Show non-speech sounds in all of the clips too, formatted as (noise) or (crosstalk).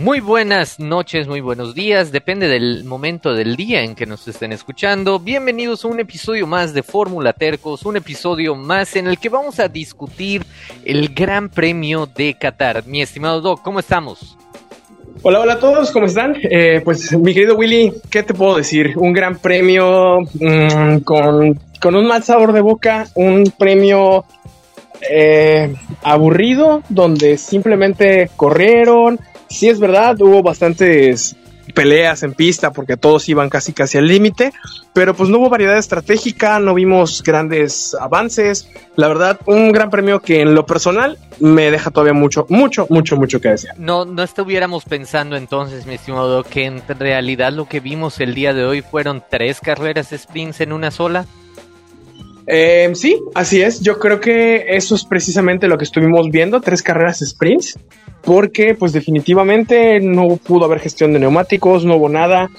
Muy buenas noches, muy buenos días, depende del momento del día en que nos estén escuchando. Bienvenidos a un episodio más de Fórmula Tercos, un episodio más en el que vamos a discutir el Gran Premio de Qatar. Mi estimado Doc, ¿cómo estamos? Hola, hola a todos, ¿cómo están? Eh, pues mi querido Willy, ¿qué te puedo decir? Un gran premio mmm, con, con, un mal sabor de boca, un premio eh, aburrido donde simplemente corrieron, sí es verdad, hubo bastantes peleas en pista porque todos iban casi casi al límite, pero pues no hubo variedad estratégica, no vimos grandes avances. La verdad, un gran premio que en lo personal me deja todavía mucho, mucho, mucho, mucho que decir. No, no estuviéramos pensando entonces, mi estimado, que en realidad lo que vimos el día de hoy fueron tres carreras sprints en una sola. Eh, sí, así es. Yo creo que eso es precisamente lo que estuvimos viendo, tres carreras sprints porque pues definitivamente no pudo haber gestión de neumáticos, no hubo nada.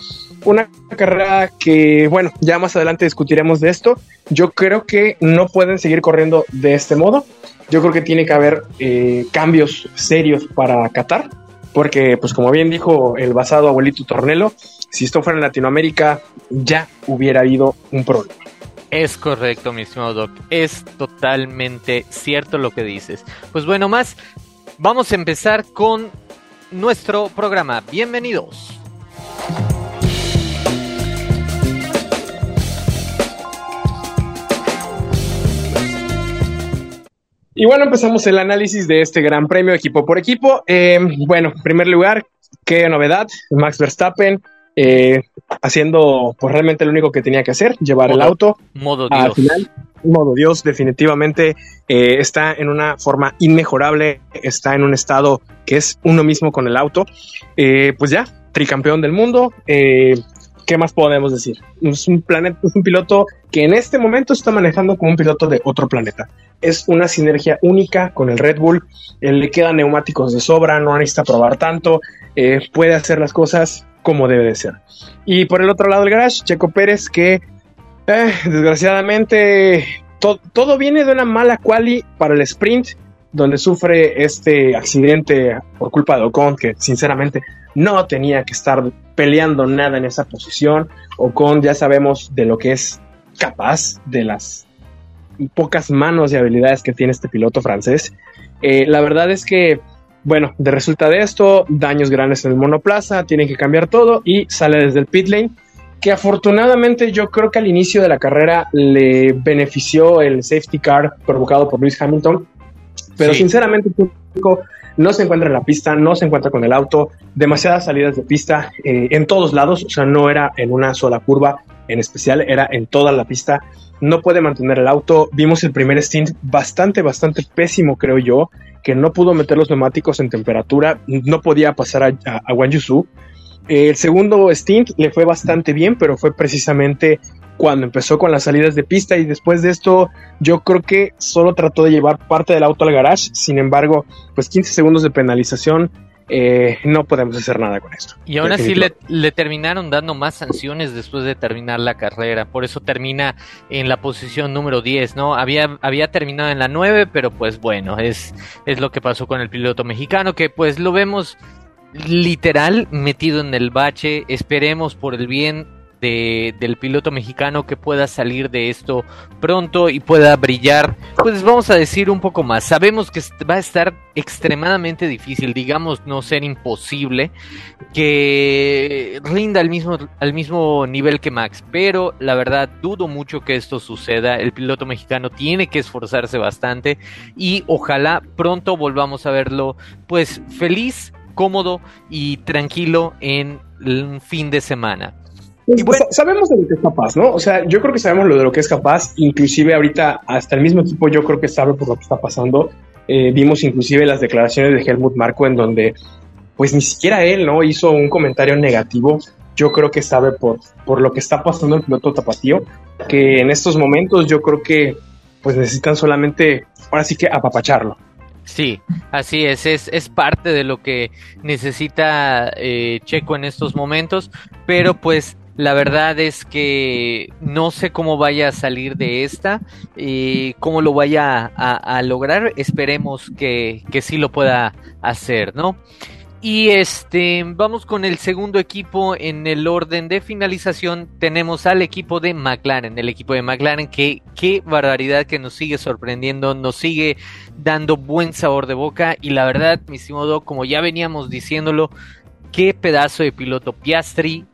Una carrera que, bueno, ya más adelante discutiremos de esto. Yo creo que no pueden seguir corriendo de este modo. Yo creo que tiene que haber eh, cambios serios para Qatar, porque pues como bien dijo el basado abuelito Tornelo, si esto fuera en Latinoamérica ya hubiera habido un problema. Es correcto, mi estimado Doc. Es totalmente cierto lo que dices. Pues bueno, más Vamos a empezar con nuestro programa. Bienvenidos. Y bueno, empezamos el análisis de este gran premio equipo por equipo. Eh, bueno, en primer lugar, qué novedad, Max Verstappen eh, haciendo pues realmente lo único que tenía que hacer, llevar modo, el auto modo Dios. final. Modo Dios definitivamente eh, está en una forma inmejorable, está en un estado que es uno mismo con el auto. Eh, pues ya, tricampeón del mundo. Eh, ¿Qué más podemos decir? Es un planeta, un piloto que en este momento está manejando como un piloto de otro planeta. Es una sinergia única con el Red Bull. Le quedan neumáticos de sobra, no necesita probar tanto. Puede hacer las cosas como debe de ser. Y por el otro lado del garage, Checo Pérez, que eh, desgraciadamente to todo viene de una mala quali para el sprint, donde sufre este accidente por culpa de Ocon, que sinceramente no tenía que estar peleando nada en esa posición. Ocon ya sabemos de lo que es capaz, de las pocas manos y habilidades que tiene este piloto francés. Eh, la verdad es que bueno, de resulta de esto, daños grandes en el monoplaza, tienen que cambiar todo y sale desde el pit lane, que afortunadamente yo creo que al inicio de la carrera le benefició el safety car provocado por Luis Hamilton, pero sí. sinceramente el público no se encuentra en la pista, no se encuentra con el auto, demasiadas salidas de pista eh, en todos lados, o sea, no era en una sola curva en especial, era en toda la pista, no puede mantener el auto, vimos el primer stint bastante, bastante pésimo creo yo, que no pudo meter los neumáticos en temperatura, no podía pasar a, a, a Wang Yusu. El segundo stint le fue bastante bien, pero fue precisamente cuando empezó con las salidas de pista y después de esto yo creo que solo trató de llevar parte del auto al garage, sin embargo, pues 15 segundos de penalización eh, no podemos hacer nada con esto. Y aún así le, le, terminaron dando más sanciones después de terminar la carrera, por eso termina en la posición número 10, ¿no? Había, había terminado en la 9, pero pues bueno, es, es lo que pasó con el piloto mexicano, que pues lo vemos literal metido en el bache, esperemos por el bien de, del piloto mexicano que pueda salir de esto pronto y pueda brillar, pues vamos a decir un poco más. Sabemos que va a estar extremadamente difícil, digamos no ser imposible, que rinda al mismo, al mismo nivel que Max, pero la verdad dudo mucho que esto suceda. El piloto mexicano tiene que esforzarse bastante y ojalá pronto volvamos a verlo pues feliz, cómodo y tranquilo en un fin de semana. Bueno, sabemos de lo que es capaz, ¿no? O sea, yo creo que sabemos lo de lo que es capaz, inclusive ahorita hasta el mismo equipo yo creo que sabe por lo que está pasando. Eh, vimos inclusive las declaraciones de Helmut Marco en donde pues ni siquiera él, ¿no? Hizo un comentario negativo. Yo creo que sabe por, por lo que está pasando el piloto tapatío, que en estos momentos yo creo que pues necesitan solamente, ahora sí que apapacharlo. Sí, así es, es, es parte de lo que necesita eh, Checo en estos momentos, pero pues la verdad es que no sé cómo vaya a salir de esta, eh, cómo lo vaya a, a lograr. Esperemos que, que, sí lo pueda hacer, ¿no? Y este, vamos con el segundo equipo en el orden de finalización. Tenemos al equipo de McLaren, el equipo de McLaren que qué barbaridad que nos sigue sorprendiendo, nos sigue dando buen sabor de boca y la verdad, mi estimado, como ya veníamos diciéndolo, qué pedazo de piloto Piastri,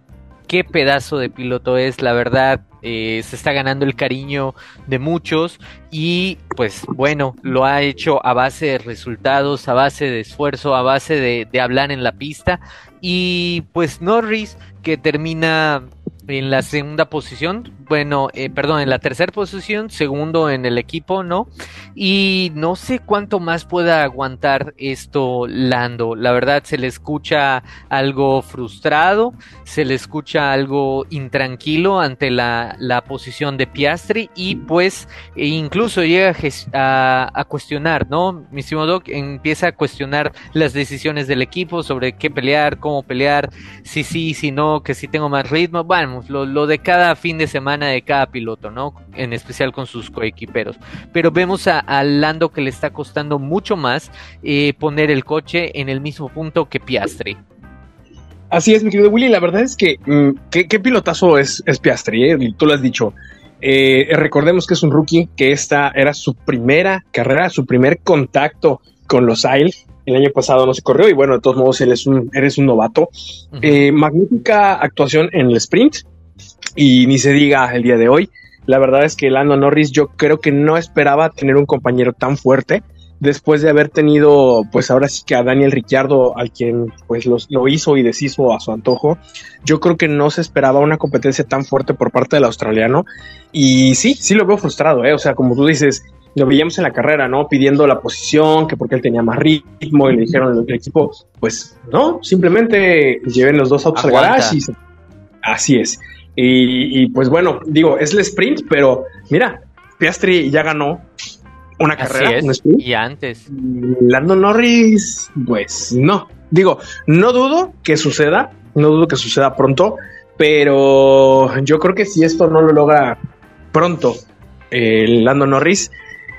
qué pedazo de piloto es, la verdad, eh, se está ganando el cariño de muchos y pues bueno, lo ha hecho a base de resultados, a base de esfuerzo, a base de, de hablar en la pista y pues Norris que termina en la segunda posición, bueno, eh, perdón, en la tercera posición, segundo en el equipo, ¿no? Y no sé cuánto más pueda aguantar esto Lando. La verdad se le escucha algo frustrado, se le escucha algo intranquilo ante la, la posición de Piastri y pues e incluso llega a, a, cuestionar, ¿no? Mi Doc empieza a cuestionar las decisiones del equipo sobre qué pelear, cómo pelear, si sí, si no, que si tengo más ritmo. Bueno, lo, lo de cada fin de semana de cada piloto, ¿no? En especial con sus coequiperos. Pero vemos a, a Lando que le está costando mucho más eh, poner el coche en el mismo punto que Piastri. Así es, mi querido Willy. La verdad es que qué, qué, pilotazo es, es Piastri, ¿eh? tú lo has dicho. Eh, recordemos que es un rookie, que esta era su primera carrera, su primer contacto con los AIL. El año pasado no se corrió y bueno, de todos modos, él es un, eres un novato. Uh -huh. eh, magnífica actuación en el sprint y ni se diga el día de hoy. La verdad es que Lando Norris yo creo que no esperaba tener un compañero tan fuerte después de haber tenido pues ahora sí que a Daniel Ricciardo al quien pues los, lo hizo y deshizo a su antojo yo creo que no se esperaba una competencia tan fuerte por parte del australiano y sí, sí lo veo frustrado eh, o sea como tú dices lo veíamos en la carrera, ¿no? Pidiendo la posición, que porque él tenía más ritmo, y le dijeron al equipo, pues no, simplemente lleven los dos autos Aguanta. al garage y se... así es. Y, y, pues bueno, digo, es el sprint, pero mira, Piastri ya ganó una Así carrera, es. un sprint. Y antes. Lando Norris, pues no. Digo, no dudo que suceda, no dudo que suceda pronto, pero yo creo que si esto no lo logra pronto, el Lando Norris,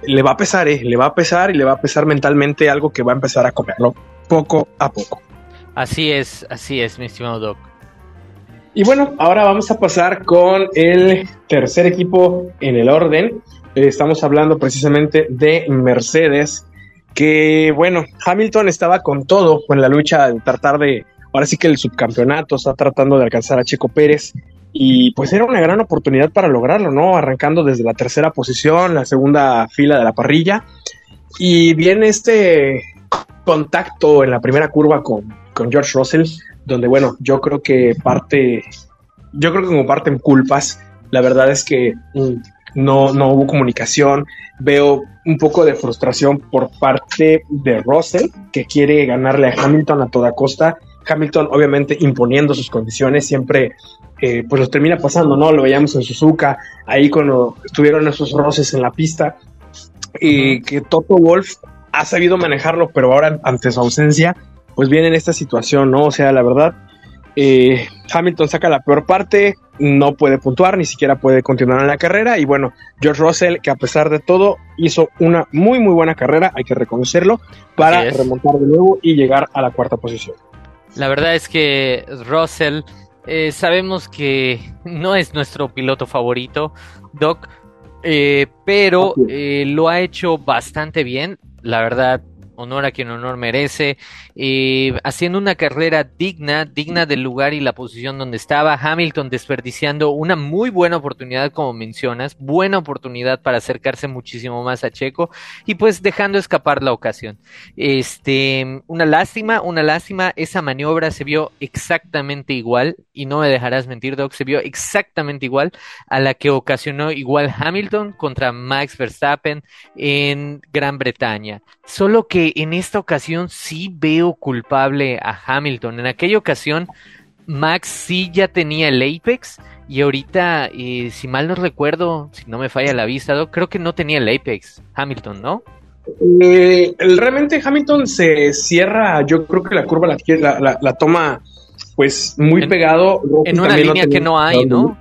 le va a pesar, eh, le va a pesar y le va a pesar mentalmente algo que va a empezar a comerlo poco a poco. Así es, así es, mi estimado Doc. Y bueno, ahora vamos a pasar con el tercer equipo en el orden. Eh, estamos hablando precisamente de Mercedes, que bueno, Hamilton estaba con todo, con la lucha de tratar de, ahora sí que el subcampeonato, está tratando de alcanzar a Checo Pérez. Y pues era una gran oportunidad para lograrlo, ¿no? Arrancando desde la tercera posición, la segunda fila de la parrilla. Y viene este contacto en la primera curva con, con George Russell, donde bueno, yo creo que parte, yo creo que como parten culpas, la verdad es que mm, no, no hubo comunicación, veo un poco de frustración por parte de Russell, que quiere ganarle a Hamilton a toda costa, Hamilton obviamente imponiendo sus condiciones, siempre eh, pues los termina pasando, ¿no? Lo veíamos en Suzuka, ahí cuando estuvieron esos roces en la pista, y que Toto Wolf ha sabido manejarlo, pero ahora ante su ausencia, pues viene en esta situación, ¿no? O sea, la verdad, eh, Hamilton saca la peor parte, no puede puntuar, ni siquiera puede continuar en la carrera. Y bueno, George Russell, que a pesar de todo, hizo una muy, muy buena carrera, hay que reconocerlo, para remontar de nuevo y llegar a la cuarta posición. La verdad es que Russell, eh, sabemos que no es nuestro piloto favorito, Doc, eh, pero eh, lo ha hecho bastante bien. La verdad, honor a quien honor merece, haciendo una carrera digna, digna del lugar y la posición donde estaba, Hamilton desperdiciando una muy buena oportunidad, como mencionas, buena oportunidad para acercarse muchísimo más a Checo y pues dejando escapar la ocasión. Este, una lástima, una lástima, esa maniobra se vio exactamente igual, y no me dejarás mentir, Doc, se vio exactamente igual a la que ocasionó igual Hamilton contra Max Verstappen en Gran Bretaña. Solo que en esta ocasión sí veo culpable a Hamilton. En aquella ocasión Max sí ya tenía el Apex y ahorita, eh, si mal no recuerdo, si no me falla la vista, Doc, creo que no tenía el Apex Hamilton, ¿no? Eh, realmente Hamilton se cierra, yo creo que la curva la, la, la, la toma pues muy en, pegado. En una línea no que no hay, ¿no?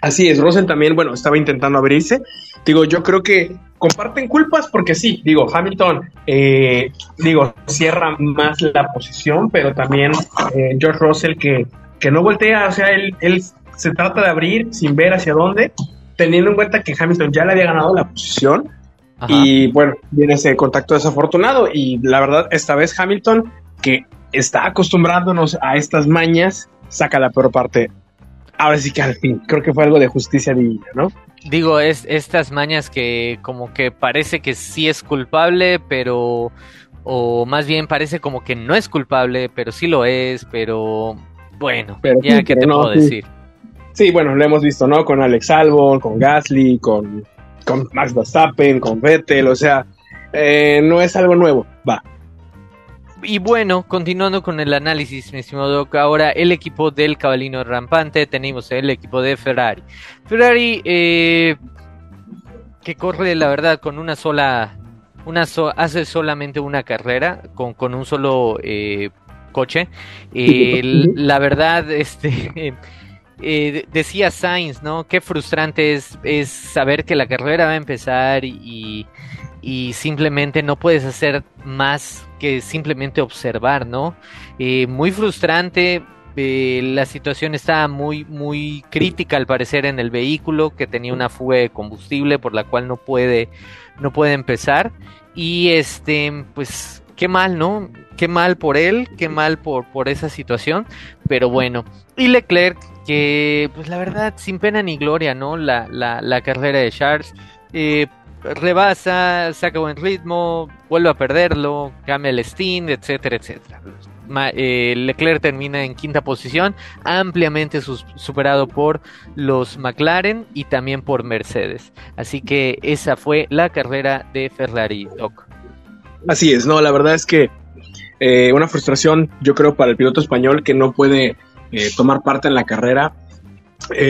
Así es, Rosen también, bueno, estaba intentando abrirse. Digo, yo creo que comparten culpas porque sí, digo, Hamilton, eh, digo, cierra más la posición, pero también eh, George Russell que, que no voltea, o sea, él, él se trata de abrir sin ver hacia dónde, teniendo en cuenta que Hamilton ya le había ganado la posición. Y bueno, viene ese contacto desafortunado y la verdad, esta vez Hamilton, que está acostumbrándonos a estas mañas, saca la peor parte ahora sí que al fin, creo que fue algo de justicia divina, ¿no? Digo, es estas mañas que como que parece que sí es culpable, pero o más bien parece como que no es culpable, pero sí lo es, pero bueno, ya que te puedo decir. Sí, bueno, lo hemos visto, ¿no? Con Alex Albon, con Gasly, con, con Max Verstappen, con Vettel, o sea, eh, no es algo nuevo, va, y bueno, continuando con el análisis, mi estimado ahora el equipo del cabalino rampante, tenemos el equipo de Ferrari. Ferrari, eh, que corre, la verdad, con una sola, una hace solamente una carrera, con, con un solo eh, coche. Eh, la verdad, este... (laughs) decía Sainz, ¿no? Qué frustrante es, es saber que la carrera va a empezar y, y simplemente no puedes hacer más que simplemente observar, ¿no? Eh, muy frustrante, eh, la situación está muy, muy crítica al parecer en el vehículo, que tenía una fuga de combustible por la cual no puede, no puede empezar. Y este, pues, qué mal, ¿no? Qué mal por él, qué mal por, por esa situación. Pero bueno, y Leclerc, que pues la verdad, sin pena ni gloria, ¿no? La, la, la carrera de Charles. Eh, rebasa, saca buen ritmo, vuelve a perderlo, cambia el Steam, etcétera, etcétera. Eh, Leclerc termina en quinta posición, ampliamente superado por los McLaren y también por Mercedes. Así que esa fue la carrera de Ferrari. Así es, no, la verdad es que eh, una frustración, yo creo, para el piloto español que no puede eh, tomar parte en la carrera.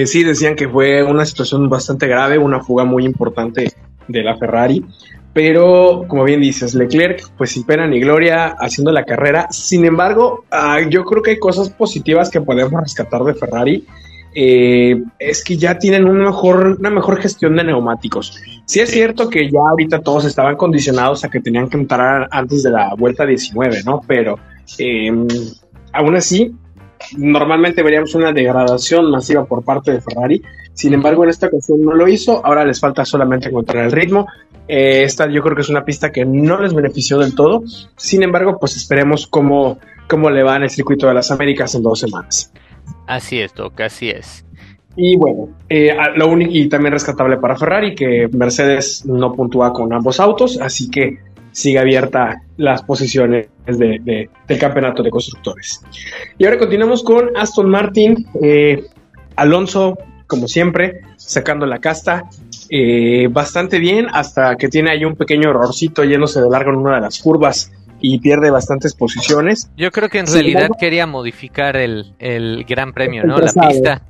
sí, decían que fue una situación bastante grave, una fuga muy importante de la Ferrari. Pero, como bien dices, Leclerc, pues sin pena ni gloria haciendo la carrera. Sin embargo, ah, yo creo que hay cosas positivas que podemos rescatar de Ferrari. Eh, es que ya tienen una mejor, una mejor gestión de neumáticos. Sí es cierto que ya ahorita todos estaban condicionados a que tenían que entrar antes de la vuelta 19, ¿no? Pero em, aún así, normalmente veríamos una degradación masiva por parte de Ferrari. Sin embargo, en esta ocasión no lo hizo. Ahora les falta solamente encontrar el ritmo. Eh, esta yo creo que es una pista que no les benefició del todo. Sin embargo, pues esperemos cómo, cómo le va en el circuito de las Américas en dos semanas. Así es, Doc, así es. Y bueno, eh, lo único y también rescatable para Ferrari que Mercedes no puntúa con ambos autos, así que sigue abierta las posiciones de, del campeonato de constructores. Y ahora continuamos con Aston Martin, eh, Alonso, como siempre, sacando la casta. Eh, bastante bien, hasta que tiene ahí un pequeño errorcito yéndose de largo en una de las curvas y pierde bastantes posiciones. Yo creo que en realidad quería modificar el, gran premio, ¿no? La pista.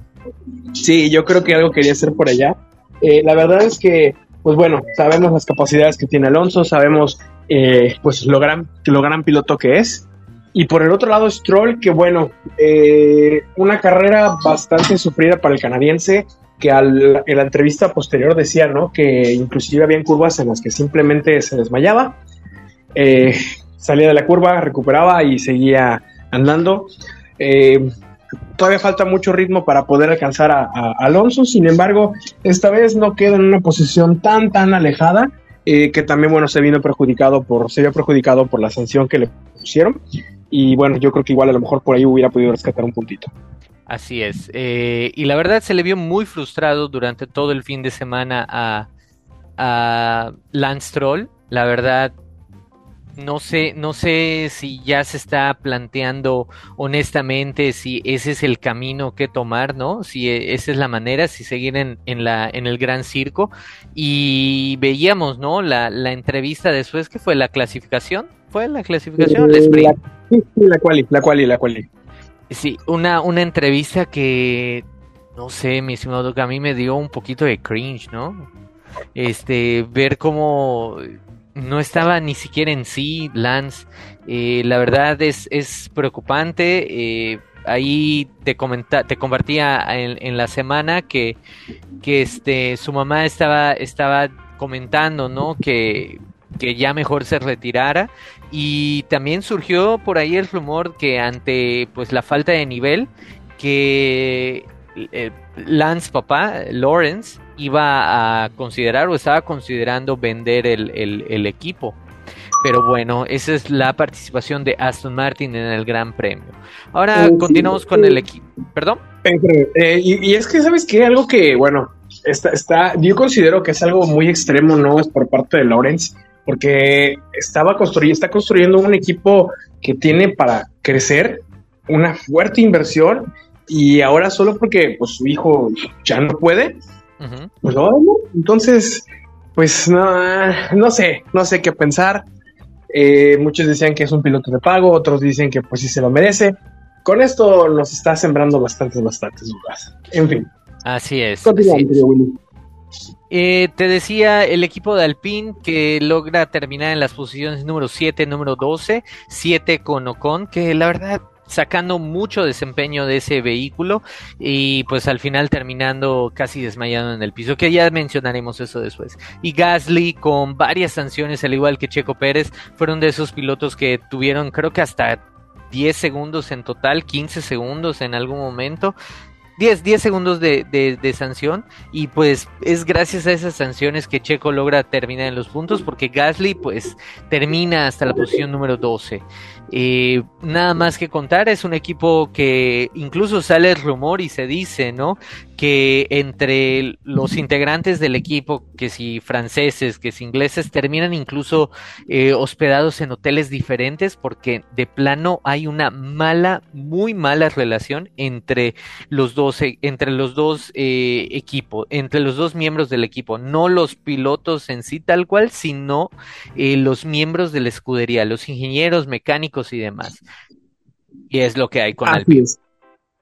Sí, yo creo que algo quería hacer por allá. Eh, la verdad es que, pues bueno, sabemos las capacidades que tiene Alonso, sabemos eh, pues lo gran, lo gran piloto que es. Y por el otro lado, Stroll, que bueno, eh, una carrera bastante sufrida para el canadiense, que al, en la entrevista posterior decía, ¿no? Que inclusive había curvas en las que simplemente se desmayaba, eh, salía de la curva, recuperaba y seguía andando. Todavía falta mucho ritmo para poder alcanzar a, Alonso, sin embargo, esta vez no queda en una posición tan, tan alejada eh, que también, bueno, se vino perjudicado por, se vio perjudicado por la sanción que le pusieron. Y bueno, yo creo que igual a lo mejor por ahí hubiera podido rescatar un puntito. Así es. Eh, y la verdad se le vio muy frustrado durante todo el fin de semana a, a Lance Troll. La verdad, no sé, no sé si ya se está planteando honestamente si ese es el camino que tomar, ¿no? Si e, esa es la manera, si seguir en, en la, en el gran circo. Y veíamos, ¿no? La, la entrevista después, que fue la clasificación. ¿Fue la clasificación? La, sí, la quali, la quali, la quali. Sí, una, una entrevista que, no sé, mi estimado a mí me dio un poquito de cringe, ¿no? Este, ver cómo no estaba ni siquiera en sí Lance. Eh, la verdad es, es preocupante. Eh, ahí te comenta, te compartía en, la semana que, que este, su mamá estaba, estaba comentando, ¿no? Que, que ya mejor se retirara y también surgió por ahí el rumor que ante pues la falta de nivel que eh, Lance papá Lawrence iba a considerar o estaba considerando vender el, el, equipo pero bueno, esa es la participación de Aston Martin en el Gran Premio. Ahora continuamos con el equipo. ¿Perdón? Eh, y, es que, ¿sabes qué? Algo que, bueno, está, está, yo considero que es algo muy extremo, ¿no? Es por parte de Lawrence, porque estaba construyendo, está construyendo un equipo que tiene para crecer una fuerte inversión y ahora solo porque pues, su hijo ya no puede, pues entonces, pues no, no sé, no sé qué pensar. Eh, muchos decían que es un piloto de pago, otros dicen que pues sí se lo merece. Con esto nos está sembrando bastantes, bastantes dudas. En fin. Así es. Eh, te decía el equipo de Alpine que logra terminar en las posiciones número 7, número 12, 7 con Ocon, que la verdad sacando mucho desempeño de ese vehículo y pues al final terminando casi desmayado en el piso, que ya mencionaremos eso después. Y Gasly con varias sanciones, al igual que Checo Pérez, fueron de esos pilotos que tuvieron creo que hasta 10 segundos en total, 15 segundos en algún momento 10, 10 segundos de, de, sanción y pues es gracias a esas sanciones que Checo logra terminar en los puntos porque Gasly pues termina hasta la posición número 12. Eh, nada más que contar, es un equipo que incluso sale el rumor y se dice, ¿no? Que entre los integrantes del equipo, que si franceses, que si ingleses, terminan incluso eh, hospedados en hoteles diferentes porque de plano hay una mala, muy mala relación entre los dos, eh, entre los dos equipos, entre los dos miembros del equipo, no los pilotos en sí tal cual, sino los miembros de la escudería, los ingenieros mecánicos, y demás. Y es lo que hay con Alpine.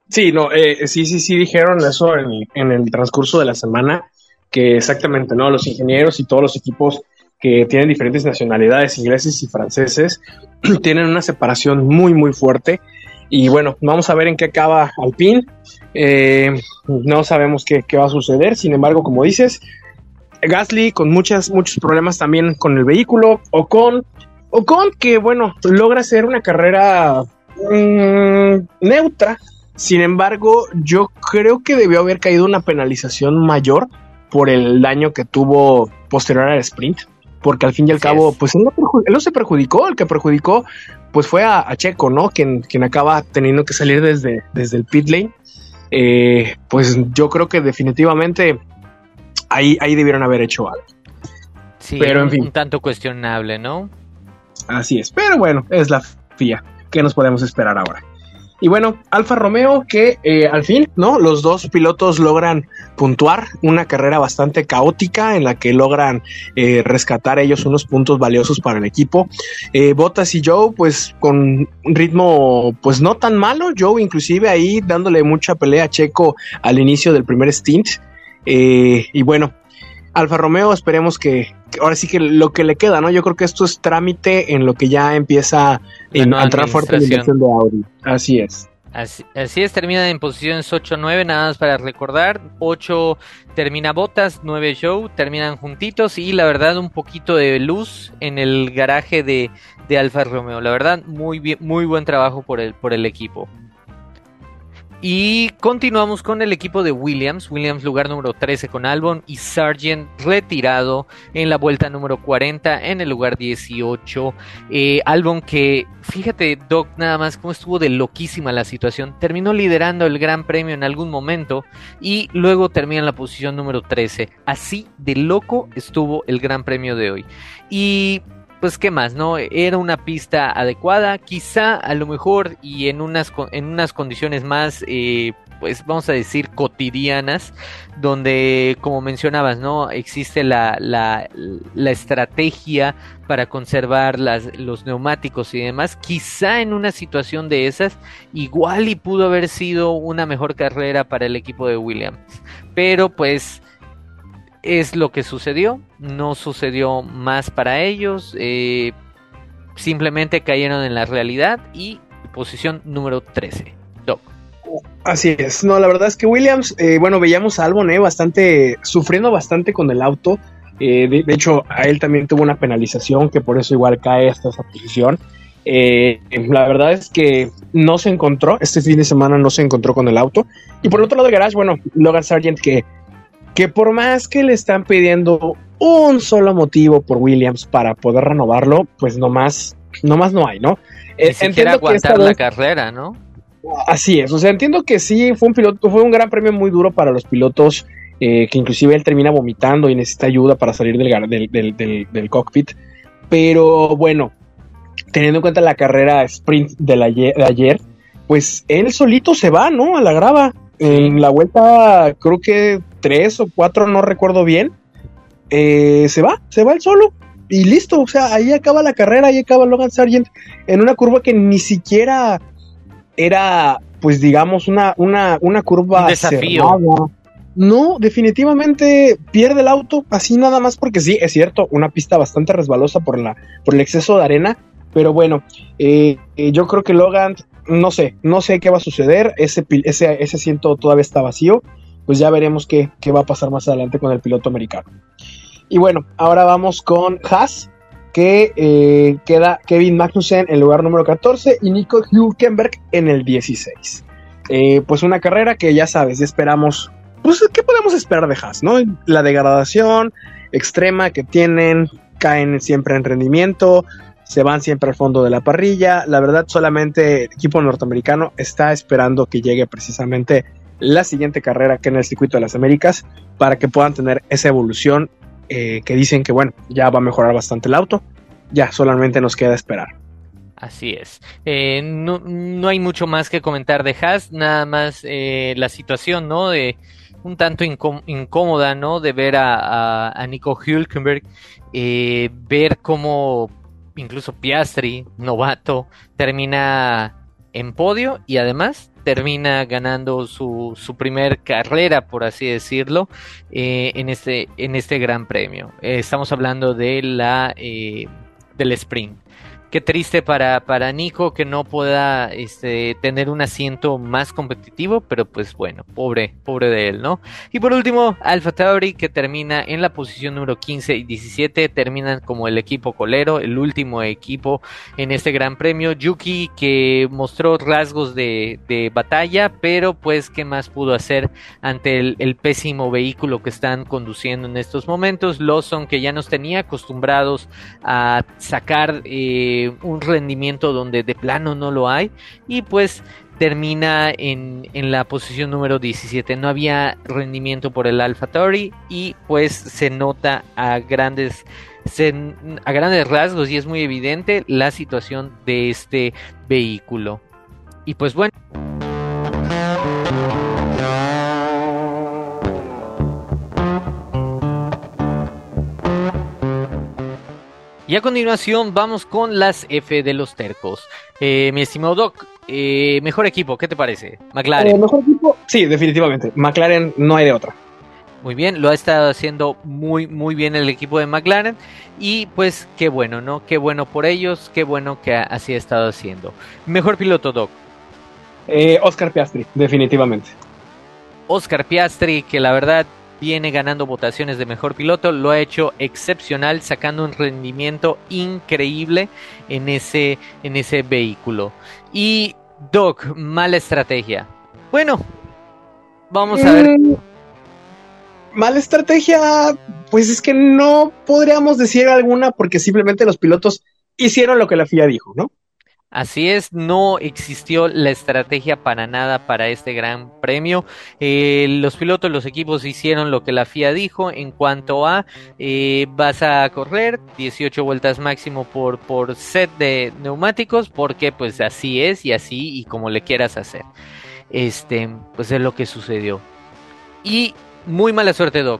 Sí, no, eh, sí, sí, sí dijeron eso en, el transcurso de la semana, que exactamente, ¿no? Los ingenieros y todos los equipos que tienen diferentes nacionalidades, ingleses y franceses, (clears throat) tienen una separación muy, muy fuerte. Y bueno, vamos a ver en qué acaba Alpine. Eh, no sabemos qué, qué, va a suceder. Sin embargo, como dices, Gasly con muchas, muchos problemas también con el vehículo. o con que bueno, logra hacer una carrera mm, neutra. Sin embargo, yo creo que debió haber caído una penalización mayor por el daño que tuvo posterior al sprint. Porque al fin y al cabo, pues él no, se perjudicó, el que perjudicó pues fue a, Checo, ¿no? Quien, quien acaba teniendo que salir desde, desde el pit lane. Eh, pues yo creo que definitivamente ahí, ahí debieron haber hecho algo. Sí, pero en fin. Un tanto cuestionable, ¿no? Así es, pero bueno, es la FIA. ¿Qué nos podemos esperar ahora? Y bueno, Alfa Romeo que eh, al fin, ¿no? Los dos pilotos logran puntuar una carrera bastante caótica en la que logran eh, rescatar ellos unos puntos valiosos para el equipo. Eh, Bottas y Joe, pues con un ritmo pues no tan malo. Joe inclusive ahí dándole mucha pelea a Checo al inicio del primer stint. y bueno, Alfa Romeo esperemos que, ahora sí que lo que le queda, ¿no? Yo creo que esto es trámite en lo que ya empieza a entrar fuerte la inversión de Audi. Así es. Así, es, termina en posiciones 8-9, nada más para recordar. 8 termina Botas, 9 Joe, terminan juntitos y la verdad un poquito de luz en el garaje de, de Alfa Romeo. La verdad, muy bien, muy buen trabajo por el, por el equipo. Y continuamos con el equipo de Williams. Williams lugar número 13 con Albon y Sargent retirado en la vuelta número 40 en el lugar 18. Eh, Albon que, fíjate Doc, nada más cómo estuvo de loquísima la situación. Terminó liderando el Gran Premio en algún momento y luego termina en la posición número 13. Así de loco estuvo el Gran Premio de hoy. Y pues qué más, ¿no? Era una pista adecuada, quizá a lo mejor y en unas, en unas condiciones más, eh, pues vamos a decir cotidianas, donde como mencionabas, ¿no? Existe la, la, estrategia para conservar los neumáticos y demás, quizá en una situación de esas, igual y pudo haber sido una mejor carrera para el equipo de Williams, pero pues es lo que sucedió, no sucedió más para ellos, eh, simplemente cayeron en la realidad y posición número 13. Así es, no, la verdad es que Williams, eh, bueno, veíamos a Albon eh, bastante, sufriendo bastante con el auto. De, hecho, a él también tuvo una penalización que por eso igual cae hasta esa posición. La verdad es que no se encontró, este fin de semana no se encontró con el auto. Y por el otro lado Garage, bueno, Logan Sargent que, que por más que le están pidiendo un solo motivo por Williams para poder renovarlo, pues nomás, nomás no hay, ¿no? Ni siquiera aguantar la carrera, ¿no? Así es, o sea, entiendo que sí, fue un piloto, fue un gran premio muy duro para los pilotos, eh, que inclusive él termina vomitando y necesita ayuda para salir del, del, del, cockpit. Pero bueno, teniendo en cuenta la carrera sprint de, ayer, de ayer, pues él solito se va, ¿no? A la grava. En la vuelta, creo que tres o cuatro, no recuerdo bien. Eh, se va, se va él solo. Y listo, o sea, ahí acaba la carrera, ahí acaba Logan Sargent en una curva que ni siquiera era, pues digamos, una, una, una curva. Un desafío. No, definitivamente pierde el auto, así nada más porque sí, es cierto, una pista bastante resbalosa por, la, por el exceso de arena, pero bueno, eh, eh, yo creo que Logan, no sé, no sé qué va a suceder, ese, ese, ese asiento todavía está vacío, pues ya veremos qué, qué va a pasar más adelante con el piloto americano. Y bueno, ahora vamos con Haas, que eh, queda Kevin Magnussen en el lugar número 14 y Nico Hülkenberg en el 16. Eh, pues una carrera que ya sabes, esperamos. Pues, ¿qué podemos esperar de Haas? ¿no? La degradación extrema que tienen, caen siempre en rendimiento, se van siempre al fondo de la parrilla. La verdad, solamente el equipo norteamericano está esperando que llegue precisamente la siguiente carrera que en el circuito de las Américas para que puedan tener esa evolución eh, que dicen que bueno, ya va a mejorar bastante el auto. Ya solamente nos queda esperar. Así es. Eh, no, no, hay mucho más que comentar de Haas, nada más eh, la situación, ¿no? De un tanto incómoda, ¿no? De ver a, a, Nico Hülkenberg, ver cómo incluso Piastri, novato, termina en podio y además termina ganando su, su primer carrera, por así decirlo, eh, en, este, en este gran premio. Eh, estamos hablando de la, eh, del sprint. Qué triste para, para Nico que no pueda este, tener un asiento más competitivo, pero pues bueno, pobre, pobre de él, ¿no? Y por último, Alfa Tauri que termina en la posición número 15 y 17, terminan como el equipo colero, el último equipo en este gran premio. Yuki que mostró rasgos de, de batalla, pero pues qué más pudo hacer ante el, el, pésimo vehículo que están conduciendo en estos momentos. Lawson que ya nos tenía acostumbrados a sacar... Eh, un rendimiento donde de plano no lo hay y pues termina en, en, la posición número 17. No había rendimiento por el Alpha Tauri y pues se nota a grandes a grandes rasgos y es muy evidente la situación de este vehículo. Y pues bueno. Y a continuación vamos con las F de los tercos. Eh, mi estimado Doc, eh, mejor equipo, ¿qué te parece? McLaren. Eh, mejor equipo, sí, definitivamente. McLaren no hay de otra. Muy bien, lo ha estado haciendo muy, muy bien el equipo de McLaren. Y pues qué bueno, ¿no? Qué bueno por ellos, qué bueno que así ha estado haciendo. Mejor piloto, Doc. Oscar Piastri, definitivamente. Oscar Piastri, que la verdad viene ganando votaciones de mejor piloto, lo ha hecho excepcional, sacando un rendimiento increíble en ese, en ese vehículo. Y Doc, mala estrategia. Bueno, vamos a ver. Mm, mala estrategia, pues es que no podríamos decir alguna porque simplemente los pilotos hicieron lo que la FIA dijo, ¿no? Así es, no existió la estrategia para nada para este gran premio. Eh, los pilotos, los equipos hicieron lo que la FIA dijo en cuanto a eh, vas a correr 18 vueltas máximo por, por set de neumáticos porque pues así es y así y como le quieras hacer. Este, pues es lo que sucedió. Y muy mala suerte, Doc.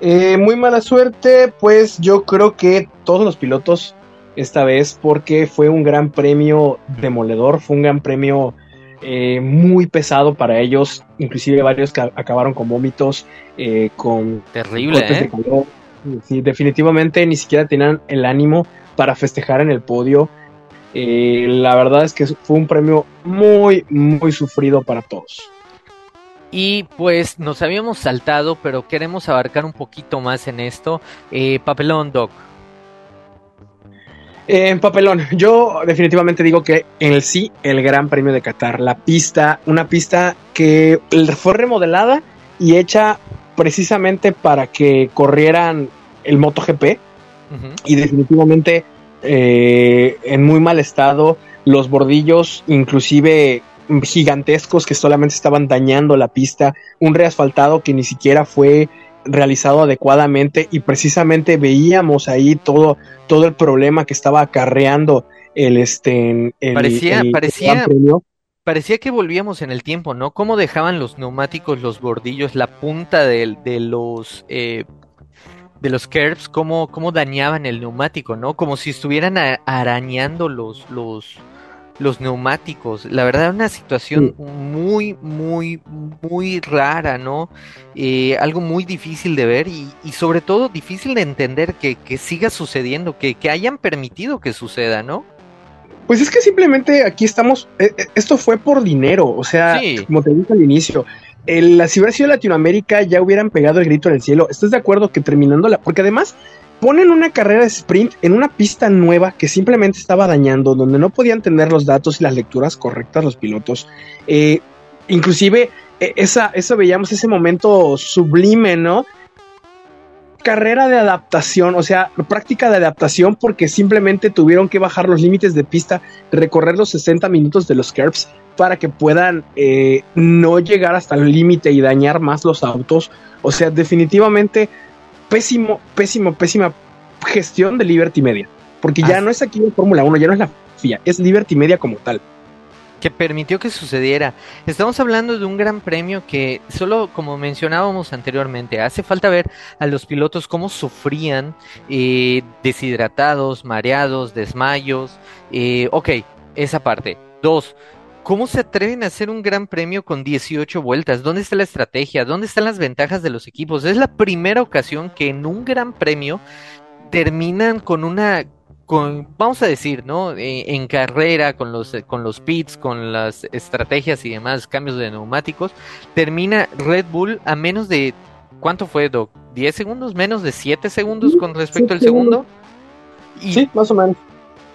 Eh, muy mala suerte, pues yo creo que todos los pilotos esta vez porque fue un gran premio demoledor, fue un gran premio eh, muy pesado para ellos, inclusive varios que acabaron con vómitos, eh, con terrible. ¿eh? Sí, definitivamente ni siquiera tenían el ánimo para festejar en el podio. Eh, la verdad es que fue un premio muy, muy sufrido para todos. Y pues nos habíamos saltado, pero queremos abarcar un poquito más en esto. Eh, papelón, Doc. En papelón, yo definitivamente digo que en el sí, el Gran Premio de Qatar, la pista, una pista que fue remodelada y hecha precisamente para que corrieran el MotoGP y definitivamente eh, en muy mal estado, los bordillos inclusive gigantescos que solamente estaban dañando la pista, un reasfaltado que ni siquiera fue realizado adecuadamente y precisamente veíamos ahí todo, todo el problema que estaba acarreando el este parecía parecía parecía que volvíamos en el tiempo no cómo dejaban los neumáticos los bordillos la punta de, de los eh, de los curbs cómo, cómo dañaban el neumático no como si estuvieran arañando los los los neumáticos. La verdad, una situación muy, muy, muy rara, ¿no? Eh, algo muy difícil de ver y, sobre todo difícil de entender que, siga sucediendo, que, hayan permitido que suceda, ¿no? Pues es que simplemente aquí estamos, eh, eh, esto fue por dinero, o sea, como te dije al inicio, el, si hubiera sido Latinoamérica ya hubieran pegado el grito en el cielo. ¿Estás de acuerdo que terminando la... Porque además ponen una carrera de sprint en una pista nueva que simplemente estaba dañando, donde no podían tener los datos y las lecturas correctas los pilotos. Eh, inclusive e, esa, eso veíamos ese momento sublime, ¿no? Carrera de adaptación, o sea, práctica de adaptación porque simplemente tuvieron que bajar los límites de pista, recorrer los 60 minutos de los curbs para que puedan eh, no llegar hasta el límite y dañar más los autos. O sea, definitivamente pésimo, pésimo, pésima gestión de Liberty Media. Porque ya no es aquí en Fórmula 1, ya no es la FIA, es Liberty Media como tal. Que permitió que sucediera. Estamos hablando de un gran premio que solo, como mencionábamos anteriormente, hace falta ver a los pilotos cómo sufrían, eh, deshidratados, mareados, desmayos. Eh, ok, esa parte. Dos, ¿Cómo se atreven a hacer un gran premio con 18 vueltas? ¿Dónde está la estrategia? ¿Dónde están las ventajas de los equipos? Es la primera ocasión que en un gran premio terminan con una con, vamos a decir, ¿no? Eh, en carrera, con los, con los pits, con las estrategias y demás, cambios de neumáticos, termina Red Bull a menos de, ¿cuánto fue, Doc? ¿10 segundos? ¿Menos de 7 segundos con respecto al segundo? sí, más o menos.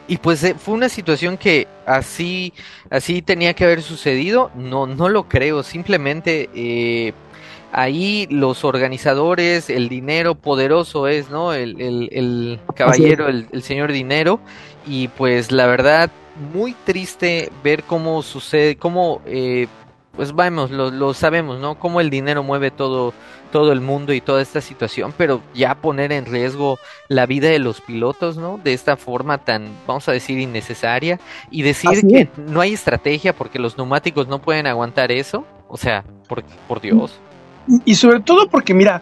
Y pues eh, fue una situación que así, así tenía que haber sucedido. No, no lo creo. Simplemente eh, ahí los organizadores, el dinero poderoso es, ¿no? El, el, caballero, el, el, señor dinero. Y pues la verdad, muy triste ver cómo sucede, cómo, eh, pues vamos, lo, lo sabemos, ¿no? Cómo el dinero mueve todo todo el mundo y toda esta situación, pero ya poner en riesgo la vida de los pilotos, ¿no? De esta forma tan, vamos a decir, innecesaria y decir que no hay estrategia porque los neumáticos no pueden aguantar eso, o sea, por, por Dios. Y sobre todo porque, mira,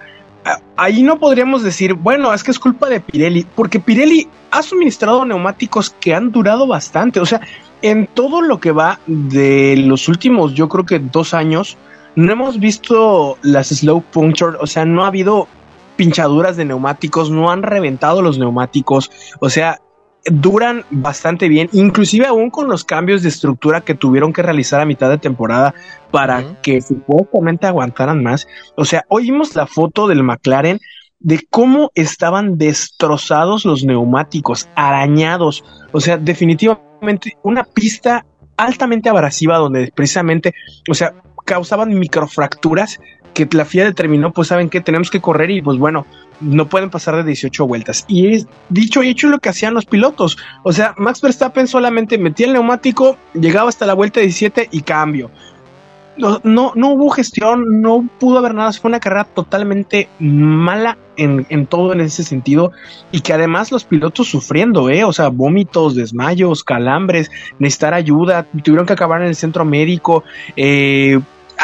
ahí no podríamos decir, bueno, es que es culpa de Pirelli, porque Pirelli ha suministrado neumáticos que han durado bastante, o sea, en todo lo que va de los últimos, yo creo que dos años, no hemos visto las slow puncture, o sea, no ha habido pinchaduras de neumáticos, no han reventado los neumáticos, o sea, duran bastante bien, inclusive aún con los cambios de estructura que tuvieron que realizar a mitad de temporada para que supuestamente aguantaran más. O sea, oímos la foto del McLaren de cómo estaban destrozados los neumáticos, arañados. O sea, definitivamente una pista altamente abrasiva donde precisamente, o sea, causaban microfracturas que la FIA determinó, pues saben que tenemos que correr y pues bueno, no pueden pasar de 18 vueltas. Y es dicho y hecho lo que hacían los pilotos. O sea, Max Verstappen solamente metía el neumático, llegaba hasta la vuelta 17 y cambio. No, no, no hubo gestión, no pudo haber nada. Fue una carrera totalmente mala en, en, todo en ese sentido. Y que además los pilotos sufriendo, ¿eh? O sea, vómitos, desmayos, calambres, necesitar ayuda, tuvieron que acabar en el centro médico. Eh,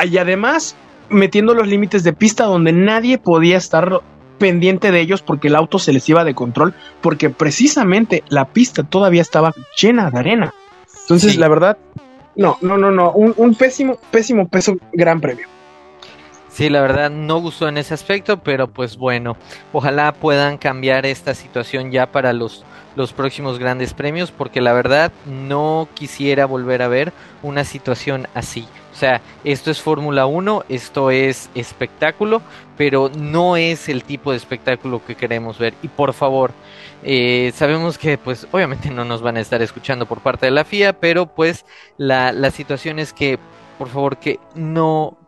y además metiendo los límites de pista donde nadie podía estar pendiente de ellos porque el auto se les iba de control, porque precisamente la pista todavía estaba llena de arena. Entonces, la verdad, no, no, no, no, un, un, pésimo, pésimo, peso gran premio. Sí, la verdad no gustó en ese aspecto, pero pues bueno, ojalá puedan cambiar esta situación ya para los, los próximos grandes premios, porque la verdad no quisiera volver a ver una situación así. Sea, esto es Fórmula 1, esto es espectáculo, pero no es el tipo de espectáculo que queremos ver. Y por favor, eh, sabemos que pues obviamente no nos van a estar escuchando por parte de la FIA, pero pues la, la situación es que por favor que no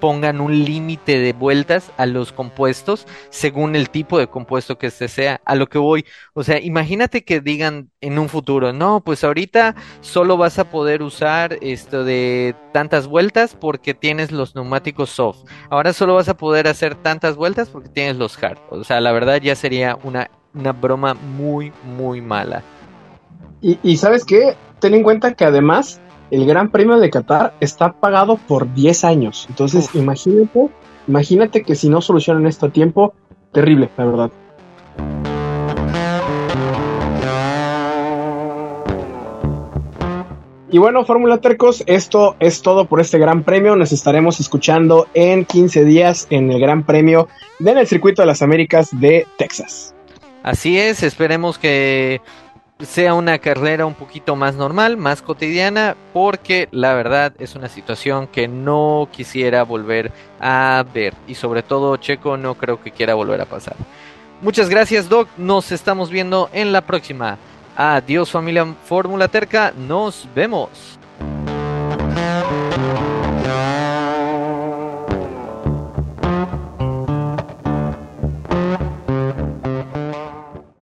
pongan un límite de vueltas a los compuestos según el tipo de compuesto que este sea. A lo que voy, o sea, imagínate que digan en un futuro, no, pues ahorita solo vas a poder usar esto de tantas vueltas porque tienes los neumáticos soft. Ahora solo vas a poder hacer tantas vueltas porque tienes los hard. O sea, la verdad ya sería una, una broma muy, muy mala. Y, y sabes qué, ten en cuenta que además el Gran Premio de Qatar está pagado por 10 años. Entonces, imagínate, imagínate que si no solucionan esto a tiempo, terrible, la verdad. Y bueno, Fórmula Tercos, esto es todo por este Gran Premio. Nos estaremos escuchando en 15 días en el Gran Premio en el Circuito de las Américas de Texas. Así es, esperemos que sea una carrera un poquito más normal, más cotidiana, porque la verdad es una situación que no quisiera volver a ver y sobre todo Checo no creo que quiera volver a pasar. Muchas gracias Doc, nos estamos viendo en la próxima. Adiós familia Fórmula Terca, nos vemos.